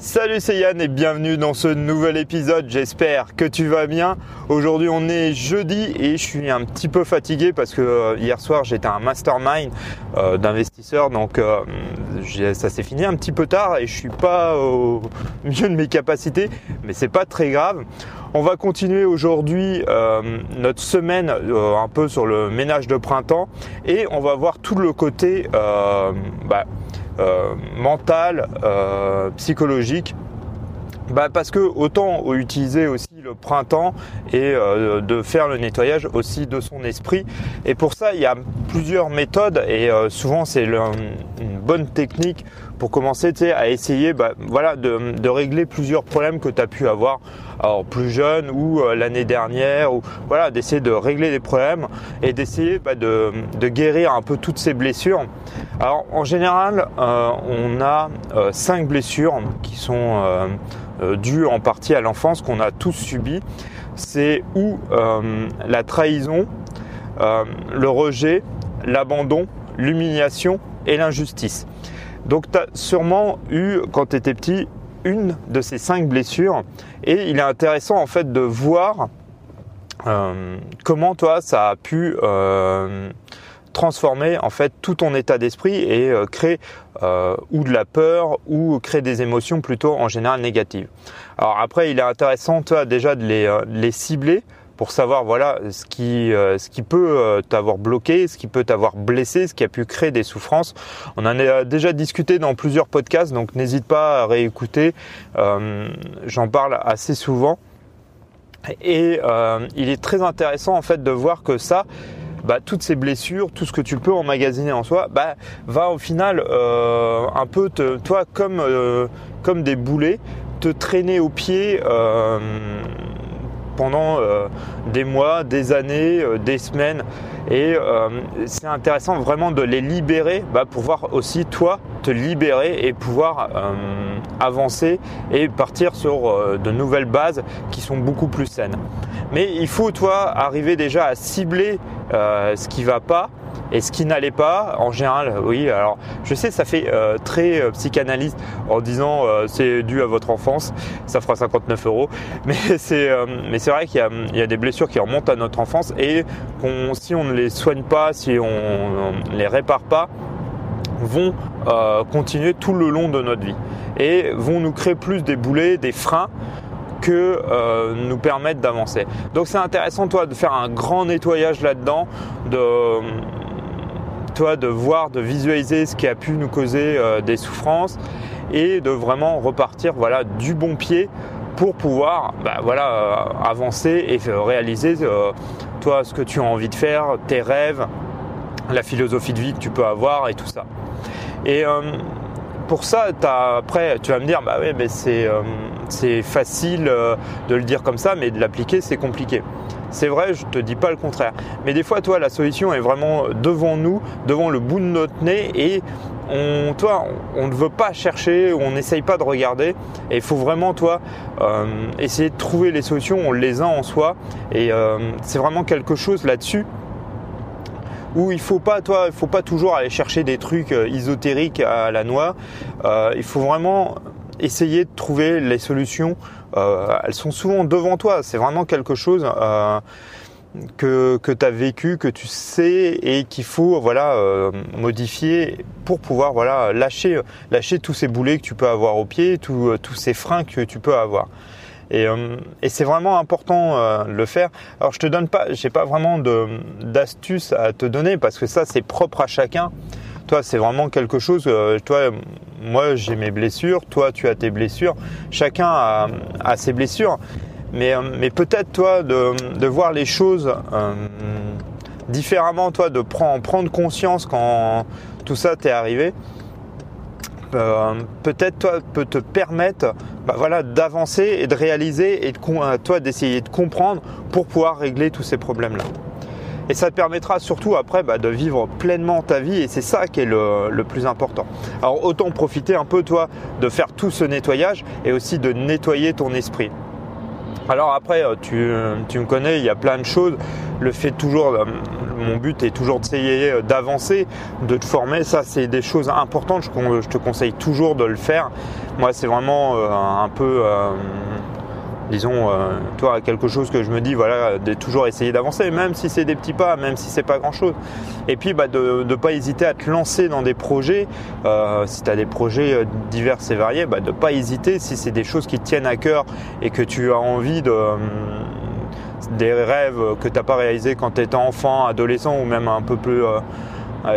Salut c'est Yann et bienvenue dans ce nouvel épisode, j'espère que tu vas bien. Aujourd'hui on est jeudi et je suis un petit peu fatigué parce que euh, hier soir j'étais un mastermind euh, d'investisseurs donc euh, ça s'est fini un petit peu tard et je suis pas au mieux de mes capacités mais c'est pas très grave. On va continuer aujourd'hui notre semaine un peu sur le ménage de printemps et on va voir tout le côté bah, euh, mental, euh, psychologique. Bah parce que autant utiliser aussi le printemps et euh, de faire le nettoyage aussi de son esprit. Et pour ça, il y a plusieurs méthodes et souvent c'est une bonne technique pour commencer à essayer bah, voilà, de, régler plusieurs problèmes que tu as pu avoir alors plus jeune ou euh, l'année dernière ou voilà d'essayer de régler des problèmes et d'essayer bah, de, guérir un peu toutes ces blessures. Alors en général euh, on a euh, cinq blessures qui sont dues en partie à l'enfance qu'on a tous subi. C'est ou la trahison, le rejet, l'abandon, l'humiliation et l'injustice. Donc tu as sûrement eu, quand tu étais petit, une de ces cinq blessures. Et il est intéressant en fait de voir euh, comment toi ça a pu euh, transformer en fait tout ton état d'esprit et euh, créer ou de la peur ou créer des émotions plutôt en général négatives. Alors après il est intéressant toi déjà de les cibler pour savoir voilà ce qui euh, ce qui peut euh, t'avoir bloqué, ce qui peut t'avoir blessé, ce qui a pu créer des souffrances. On en a déjà discuté dans plusieurs podcasts, donc n'hésite pas à réécouter. Euh, j'en parle assez souvent. Et il est très intéressant en fait de voir que ça, bah, toutes ces blessures, tout ce que tu peux emmagasiner en soi, bah, va au final un peu te, toi comme comme des boulets te traîner au pied pendant euh, des mois, des années, euh, des semaines. Et euh, c'est intéressant vraiment de les libérer bah, pour voir aussi toi te libérer et pouvoir avancer et partir sur de nouvelles bases qui sont beaucoup plus saines. Mais il faut toi arriver déjà à cibler ce qui va pas et ce qui n'allait pas, en général, oui, alors je sais, ça fait euh, très euh, psychanalyste en disant euh, c'est dû à votre enfance, ça fera 59 euros. Mais c'est mais c'est vrai qu'il y, y, a des blessures qui remontent à notre enfance et si on ne les soigne pas, si on ne les répare pas, vont continuer tout le long de notre vie et vont nous créer plus des boulets, des freins que nous permettre d'avancer. Donc c'est intéressant toi de faire un grand nettoyage là-dedans, de de voir, de visualiser ce qui a pu nous causer euh, des souffrances et de vraiment repartir voilà, du bon pied pour pouvoir bah, voilà, euh, avancer et réaliser euh, toi ce que tu as envie de faire, tes rêves, la philosophie de vie que tu peux avoir et tout ça. Et pour ça, après, tu vas me dire, bah mais c'est facile de le dire comme ça, mais de l'appliquer, c'est compliqué. C'est vrai, je te dis pas le contraire. Mais des fois, toi, la solution est vraiment devant nous, devant le bout de notre nez et on, toi, on ne veut pas chercher, on n'essaye pas de regarder. Et il faut vraiment, toi, euh, essayer de trouver les solutions. On les a en soi. Et euh, c'est vraiment quelque chose là-dessus où il faut pas, toi, il faut pas toujours aller chercher des trucs euh, ésotériques à la noix. il faut vraiment essayer de trouver les solutions euh, elles sont souvent devant toi. C'est vraiment quelque chose euh, que, que tu as vécu, que tu sais et qu'il faut voilà euh, modifier pour pouvoir voilà lâcher tous ces boulets que tu peux avoir au pied, tous ces freins que tu peux avoir. Et, et c'est vraiment important de le faire. Alors je te donne pas, j'ai pas vraiment d'astuces à te donner parce que ça c'est propre à chacun. Toi, c'est vraiment quelque chose. Euh, toi, moi, j'ai mes blessures. Toi, tu as tes blessures. Chacun a, ses blessures. Mais, euh, mais peut-être, toi, de, voir les choses euh, différemment, toi, de prendre, conscience quand tout ça t'est arrivé. Peut-être toi peut te permettre bah, voilà d'avancer et de réaliser et de toi d'essayer de comprendre pour pouvoir régler tous ces problèmes là et ça te permettra surtout après bah, de vivre pleinement ta vie et c'est ça qui est le, plus important. Alors autant profiter un peu toi de faire tout ce nettoyage et aussi de nettoyer ton esprit. Alors après, euh, tu, me connais, il y a plein de choses. Le fait toujours, euh, mon but est toujours d'essayer d'avancer, de te former. Ça, c'est des choses importantes. Je, te conseille toujours de le faire. Moi, c'est vraiment un peu disons, euh, toi, quelque chose que je me dis, voilà, de toujours essayer d'avancer, même si c'est des petits pas, même si c'est pas grand chose. Et puis, bah, de ne pas hésiter à te lancer dans des projets, euh, si tu as des projets euh, divers et variés, bah, de ne pas hésiter si c'est des choses qui te tiennent à cœur et que tu as envie de des rêves que tu n'as pas réalisés quand tu étais enfant, adolescent ou même un peu plus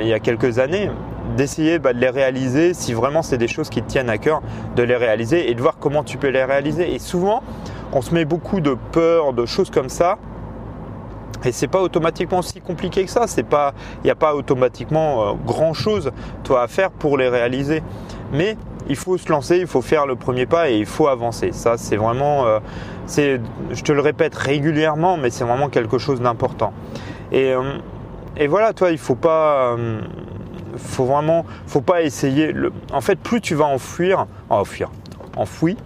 il y a quelques années, d'essayer bah, de les réaliser si vraiment c'est des choses qui te tiennent à cœur, de les réaliser et de voir comment tu peux les réaliser. Et souvent, on se met beaucoup de peur, de choses comme ça. Et c'est pas automatiquement si compliqué que ça. C'est pas, il n'y a pas automatiquement euh, grand chose toi à faire pour les réaliser. Mais il faut se lancer, il faut faire le premier pas et il faut avancer. Ça, c'est vraiment, euh, c'est, je te le répète régulièrement, mais c'est vraiment quelque chose d'important. Et, euh, et voilà, toi, il faut pas, faut vraiment, faut pas essayer. En fait, plus tu vas enfuir, enfuir, enfouir,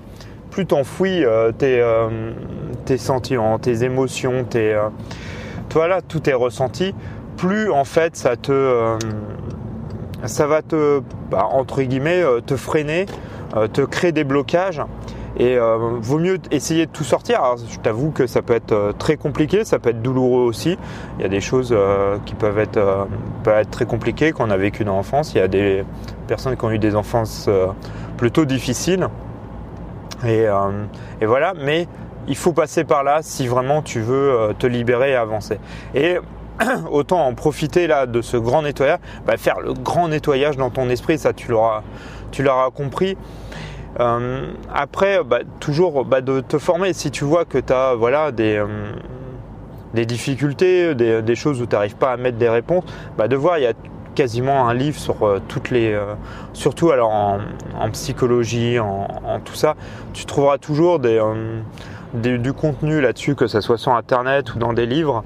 plus t'enfouis tes, tes, sentiments, tes émotions, tes, toi là, tout est ressenti, plus en fait ça te, ça va te, bah, entre guillemets, te freiner, te créer des blocages. Et vaut mieux essayer de tout sortir. Je t'avoue que ça peut être très compliqué, ça peut être douloureux aussi. Il y a des choses qui peuvent être, peuvent être très compliquées qu'on a vécu dans l'enfance. Il y a des personnes qui ont eu des enfances plutôt difficiles. Euh, et, voilà, mais il faut passer par là si vraiment tu veux euh, te libérer et avancer. Et autant en profiter là de ce grand nettoyage, bah, faire le grand nettoyage dans ton esprit, ça tu l'auras, tu l'auras compris. Euh, après, bah, toujours bah, de te former. Si tu vois que tu as voilà, des, des difficultés, des, choses où tu n'arrives pas à mettre des réponses, de voir, il y a quasiment un livre sur euh, toutes les, euh, surtout alors en, psychologie, en, tout ça, tu trouveras toujours euh, des, du contenu là-dessus, que ce soit sur internet ou dans des livres.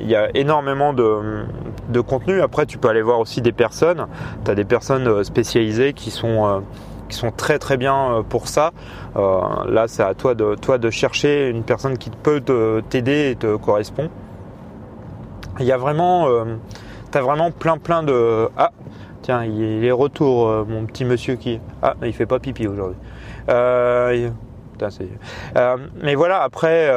Il y a énormément de, de, contenu. Après, tu peux aller voir aussi des personnes. Tu as des personnes spécialisées qui sont qui sont très très bien pour ça. là, c'est à toi de, toi de chercher une personne qui peut t'aider et te correspond. Il y a vraiment, t'as vraiment plein plein de... Ah, tiens, il est retour, euh, mon petit monsieur qui... Ah, il fait pas pipi aujourd'hui. Euh, euh, mais voilà, après,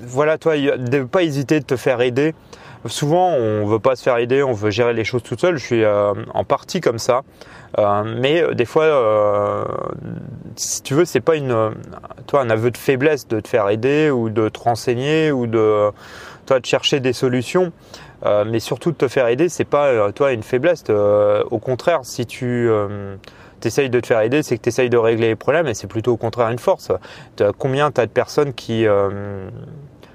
voilà, toi, ne pas hésiter de te faire aider. Souvent, on veut pas se faire aider, on veut gérer les choses tout seul. Je suis en partie comme ça, mais des fois, si tu veux, c'est pas une, toi, un aveu de faiblesse de te faire aider ou de te renseigner ou de toi de chercher des solutions, euh, mais surtout de te faire aider, c'est pas euh, toi une faiblesse. Euh, au contraire, si tu essayes de te faire aider, c'est que tu essayes de régler les problèmes et c'est plutôt au contraire une force. Combien tu as de personnes qui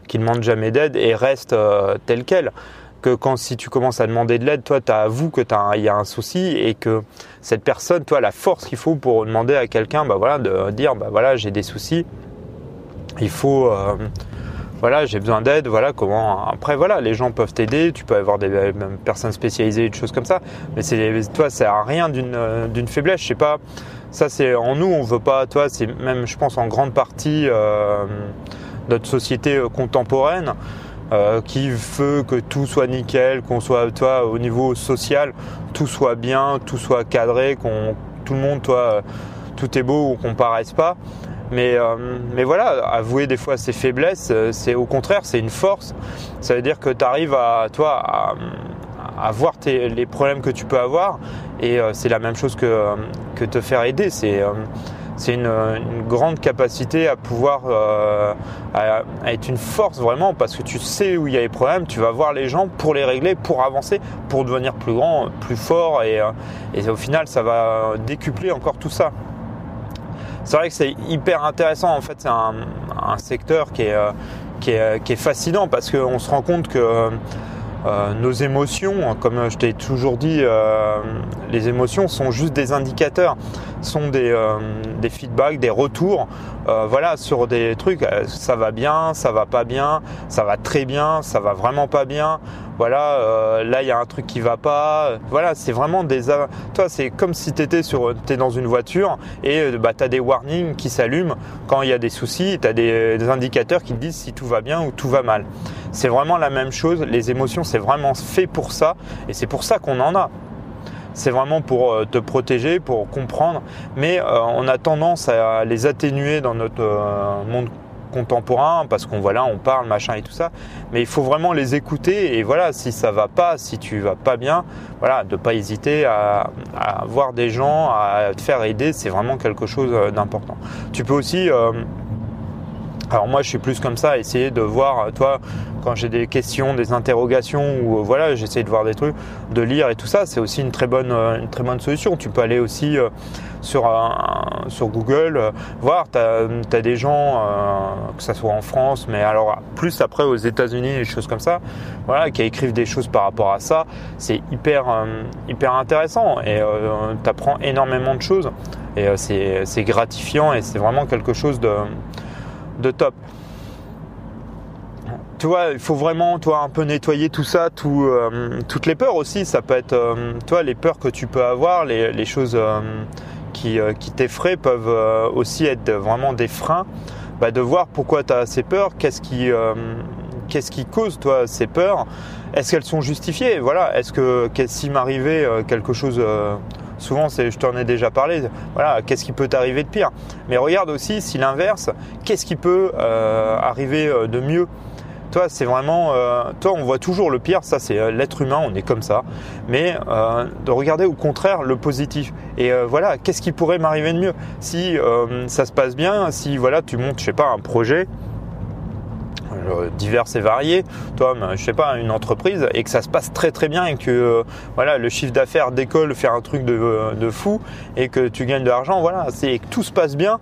qui demandent jamais d'aide et restent telles quelles? Que quand si tu commences à demander de l'aide, toi, tu avoues que il y a un souci et que cette personne, toi, la force qu'il faut pour demander à quelqu'un, bah voilà, de dire, bah voilà, j'ai des soucis. Il faut, voilà, j'ai besoin d'aide, voilà comment. Après, voilà, les gens peuvent t'aider, tu peux avoir des personnes spécialisées, des choses comme ça, mais c'est toi, ça a rien d'une euh, d'une faiblesse. Je sais pas, ça c'est en nous, on veut pas, toi, c'est même, je pense, en grande partie euh, notre société euh, contemporaine. qui veut que tout soit nickel, qu'on soit toi au niveau social, tout soit bien, tout soit cadré, qu'on tout le monde toi tout est beau ou qu'on paraisse pas. Mais, euh, mais voilà, avouer des fois ses faiblesses, euh, c'est au contraire, c'est une force. Ça veut dire que tu arrives à, toi, à, voir les problèmes que tu peux avoir. Et euh, c'est la même chose que, que te faire aider. C'est c'est une, grande capacité à pouvoir à, être une force vraiment parce que tu sais où il y a les problèmes, tu vas voir les gens pour les régler, pour avancer, pour devenir plus grand, plus fort et, et au final ça va décupler encore tout ça c'est vrai que c'est hyper intéressant. En fait, c'est un, secteur qui est, euh, qui est, euh, qui est fascinant parce qu'on se rend compte que euh, nos émotions, comme je t'ai toujours dit, les émotions sont juste des indicateurs, sont des, des feedbacks, des retours voilà, sur des trucs, ça va bien, ça va pas bien, ça va très bien, ça va vraiment pas bien. Voilà, là il y a un truc qui va pas. Voilà, c'est vraiment des. Toi, c'est comme si tu étais sur, es dans une voiture et bah, tu as des warnings qui s'allument quand il y a des soucis, tu as des, des indicateurs qui te disent si tout va bien ou tout va mal. C'est vraiment la même chose. Les émotions, c'est vraiment fait pour ça et c'est pour ça qu'on en a c'est vraiment pour euh, te protéger, pour comprendre, mais euh, on a tendance à les atténuer dans notre euh, monde contemporain parce qu'on voilà on parle machin et tout ça. Mais il faut vraiment les écouter et voilà si ça va pas si tu vas pas bien voilà de pas hésiter à, voir des gens à te faire aider c'est vraiment quelque chose d'important. Tu peux aussi alors moi je suis plus comme ça essayer de voir toi quand j'ai des questions, des interrogations ou euh, voilà, j'essaie de voir des trucs, de lire et tout ça, c'est aussi une très bonne, euh, une très bonne solution. Tu peux aller aussi euh, sur, sur Google, voir, tu as, des gens, que ce soit en France, mais alors plus après aux États-Unis, des choses comme ça, voilà, qui écrivent des choses par rapport à ça. C'est hyper, hyper intéressant et tu apprends énormément de choses et c'est gratifiant et c'est vraiment quelque chose de, de top tu vois, il faut vraiment, toi, un peu nettoyer tout ça, euh, toutes les peurs aussi. Ça peut être, euh, toi, les peurs que tu peux avoir, les, choses euh, qui, qui t'effraient peuvent aussi être vraiment des freins. Bah, de voir pourquoi tu as ces peurs, qu'est-ce qui, qu'est-ce qui cause, toi, ces peurs. Est-ce qu'elles sont justifiées? Voilà. Est-ce que, s'il m'arrivait quelque chose souvent c'est je t'en ai déjà parlé voilà qu'est-ce qui peut t'arriver de pire mais regarde aussi si l'inverse qu'est-ce qui peut arriver de mieux? Toi, c'est vraiment, euh, toi, on voit toujours le pire. Ça, c'est euh, l'être humain. On est comme ça. Mais euh, de regarder au contraire le positif. Et voilà, qu'est-ce qui pourrait m'arriver de mieux? Si ça se passe bien, si voilà, tu montes, je sais pas, un projet divers et variés, toi, je sais pas, une entreprise et que ça se passe très très bien et que voilà, le chiffre d'affaires décolle, faire un truc de, de, fou et que tu gagnes de l'argent, voilà, c'est que tout se passe bien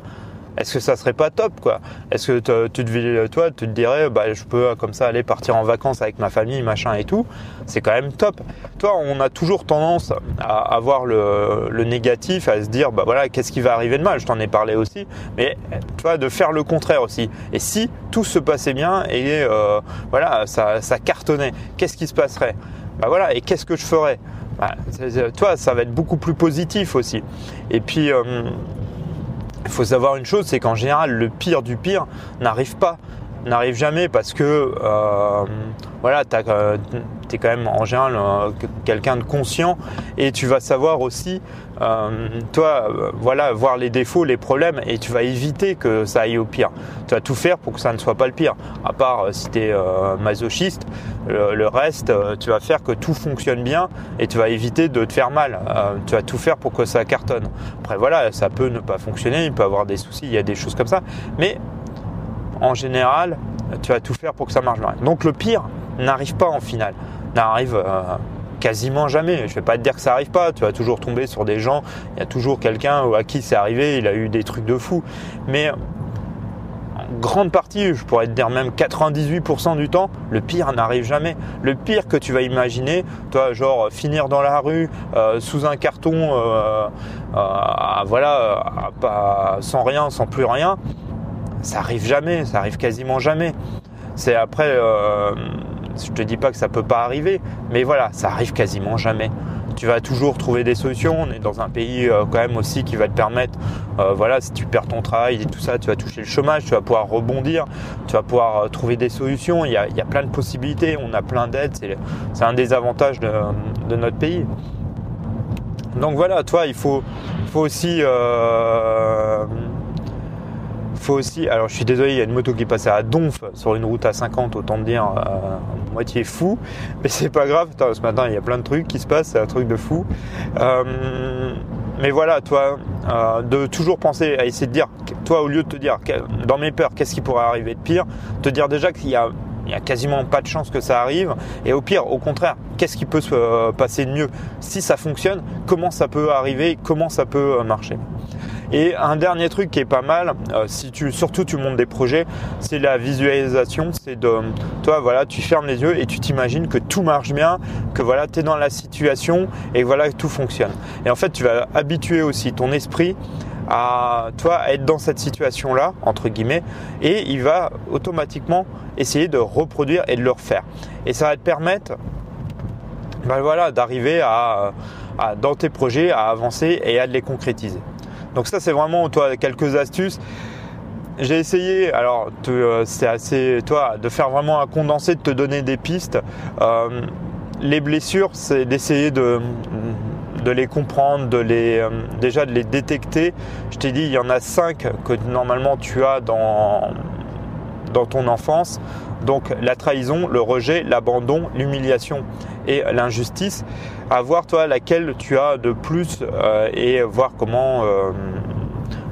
est-ce que ça serait pas top quoi? Est-ce que tu te, toi, tu te dirais, bah, je peux comme ça aller partir en vacances avec ma famille, machin et tout? C'est quand même top. Toi, on a toujours tendance à avoir le, négatif, à se dire, bah voilà, qu'est-ce qui va arriver de mal Je t'en ai parlé aussi, mais tu vois, de faire le contraire aussi. Et si tout se passait bien et euh, voilà, ça, cartonnait, qu'est-ce qui se passerait? Bah voilà, et qu'est-ce que je ferais? Bah, toi, ça va être beaucoup plus positif aussi. Et puis, euh, il faut savoir une chose, c'est qu'en général, le pire du pire n'arrive pas, n'arrive jamais parce que euh, voilà, tu euh, es quand même en général euh, quelqu'un de conscient et tu vas savoir aussi, toi, voilà, voir les défauts, les problèmes et tu vas éviter que ça aille au pire. Tu vas tout faire pour que ça ne soit pas le pire. À part si tu es masochiste, le, reste, tu vas faire que tout fonctionne bien et tu vas éviter de te faire mal. tu vas tout faire pour que ça cartonne. Après, voilà, ça peut ne pas fonctionner, il peut avoir des soucis, il y a des choses comme ça. Mais en général, tu vas tout faire pour que ça marche bien. Donc le pire n'arrive pas en finale, n'arrive euh, quasiment jamais. Je vais pas te dire que ça arrive pas, tu vas toujours tomber sur des gens, il y a toujours quelqu'un à qui c'est arrivé, il a eu des trucs de fou. Mais en grande partie, je pourrais te dire même 98% du temps, le pire n'arrive jamais. Le pire que tu vas imaginer, toi, genre finir dans la rue euh, sous un carton, euh, voilà, sans rien, sans plus rien, ça arrive jamais, ça arrive quasiment jamais. C'est après, euh, je te dis pas que ça peut pas arriver, mais voilà, ça arrive quasiment jamais. Tu vas toujours trouver des solutions. On est dans un pays euh, quand même aussi qui va te permettre, euh, voilà, si tu perds ton travail et tout ça, tu vas toucher le chômage, tu vas pouvoir rebondir, tu vas pouvoir euh, trouver des solutions. Il y, a, il y, a, plein de possibilités, on a plein d'aides. C'est un des avantages de, de, notre pays. Donc voilà, toi, il faut, il faut aussi faut aussi, alors je suis désolé, il y a une moto qui passait à Donf sur une route à 50, autant dire euh, moitié fou, mais c'est pas grave. ce matin il y a plein de trucs qui se passent, c'est un truc de fou. Euh, mais voilà, toi, euh, de toujours penser à essayer de dire, toi au lieu de te dire dans mes peurs, qu'est-ce qui pourrait arriver de pire, te dire déjà qu'il y a il n'y a quasiment pas de chance que ça arrive. Et au pire, au contraire, qu'est-ce qui peut se passer de mieux? Si ça fonctionne, comment ça peut arriver? Comment ça peut marcher? Et un dernier truc qui est pas mal, euh, si tu, surtout tu montes des projets, c'est la visualisation. C'est de, toi, voilà, tu fermes les yeux et tu t'imagines que tout marche bien, que voilà, tu es dans la situation et voilà, tout fonctionne. Et en fait, tu vas habituer aussi ton esprit à toi être dans cette situation-là entre guillemets et il va automatiquement essayer de reproduire et de le refaire. Et ça va te permettre ben voilà, d'arriver à, dans tes projets à avancer et à les concrétiser. Donc ça c'est vraiment toi quelques astuces. J'ai essayé, alors euh, c'est assez, toi, de faire vraiment un condensé, de te donner des pistes. Euh, les blessures, c'est d'essayer de, les comprendre, de les, euh, déjà de les détecter. Je t'ai dit, il y en a cinq que normalement tu as dans, dans ton enfance. Donc la trahison, le rejet, l'abandon, l'humiliation et l'injustice. À voir toi laquelle tu as de plus et voir comment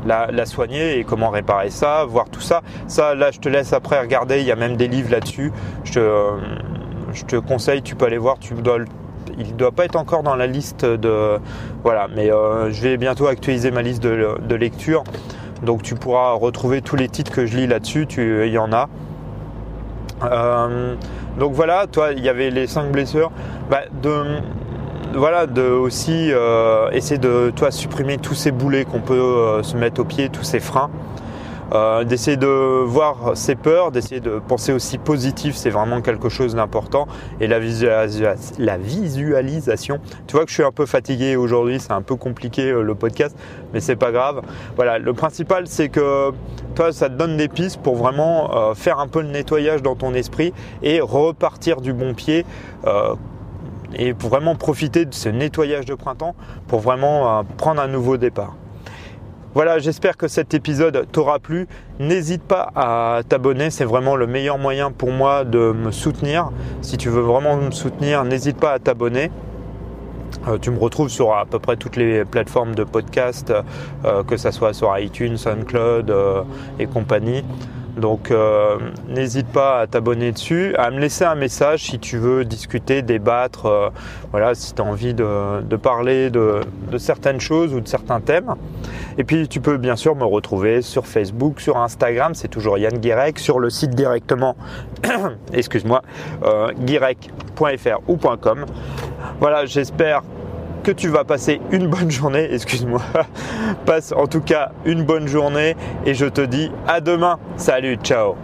la, soigner et comment réparer ça, voir tout ça. Ça, là, je te laisse après regarder. Il y a même des livres là-dessus. Je te, euh, je te conseille, tu peux aller voir. Tu dois, il ne doit pas être encore dans la liste de. Voilà, mais euh, je vais bientôt actualiser ma liste de, lecture. Donc tu pourras retrouver tous les titres que je lis là-dessus. Il y en a. Euh, donc voilà, toi, il y avait les cinq blessures. Bah, de, voilà, aussi euh, essayer de toi supprimer tous ces boulets qu'on peut euh, se mettre au pied, tous ces freins. Euh, d'essayer de voir ses peurs, d'essayer de penser aussi positif, c'est vraiment quelque chose d'important. Et la, visualisation, tu vois que je suis un peu fatigué aujourd'hui, c'est un peu compliqué le podcast, mais c'est pas grave. Voilà, le principal c'est que toi, ça te donne des pistes pour vraiment faire un peu le nettoyage dans ton esprit et repartir du bon pied et pour vraiment profiter de ce nettoyage de printemps pour vraiment euh, prendre un nouveau départ. Voilà, j'espère que cet épisode t'aura plu. N'hésite pas à t'abonner, c'est vraiment le meilleur moyen pour moi de me soutenir. Si tu veux vraiment me soutenir, n'hésite pas à t'abonner. Euh, tu me retrouves sur à peu près toutes les plateformes de podcast, euh, que ce soit sur iTunes, SoundCloud et compagnie. Donc euh, n'hésite pas à t'abonner dessus, à me laisser un message si tu veux discuter, débattre, euh, voilà, si tu as envie de, parler de, certaines choses ou de certains thèmes. Et puis tu peux bien sûr me retrouver sur Facebook, sur Instagram, c'est toujours Yann Guirec, sur le site directement, excuse-moi, euh, guirec.fr ou .com. Voilà, j'espère que tu vas passer une bonne journée, excuse-moi. Passe en tout cas une bonne journée et je te dis à demain. Salut, ciao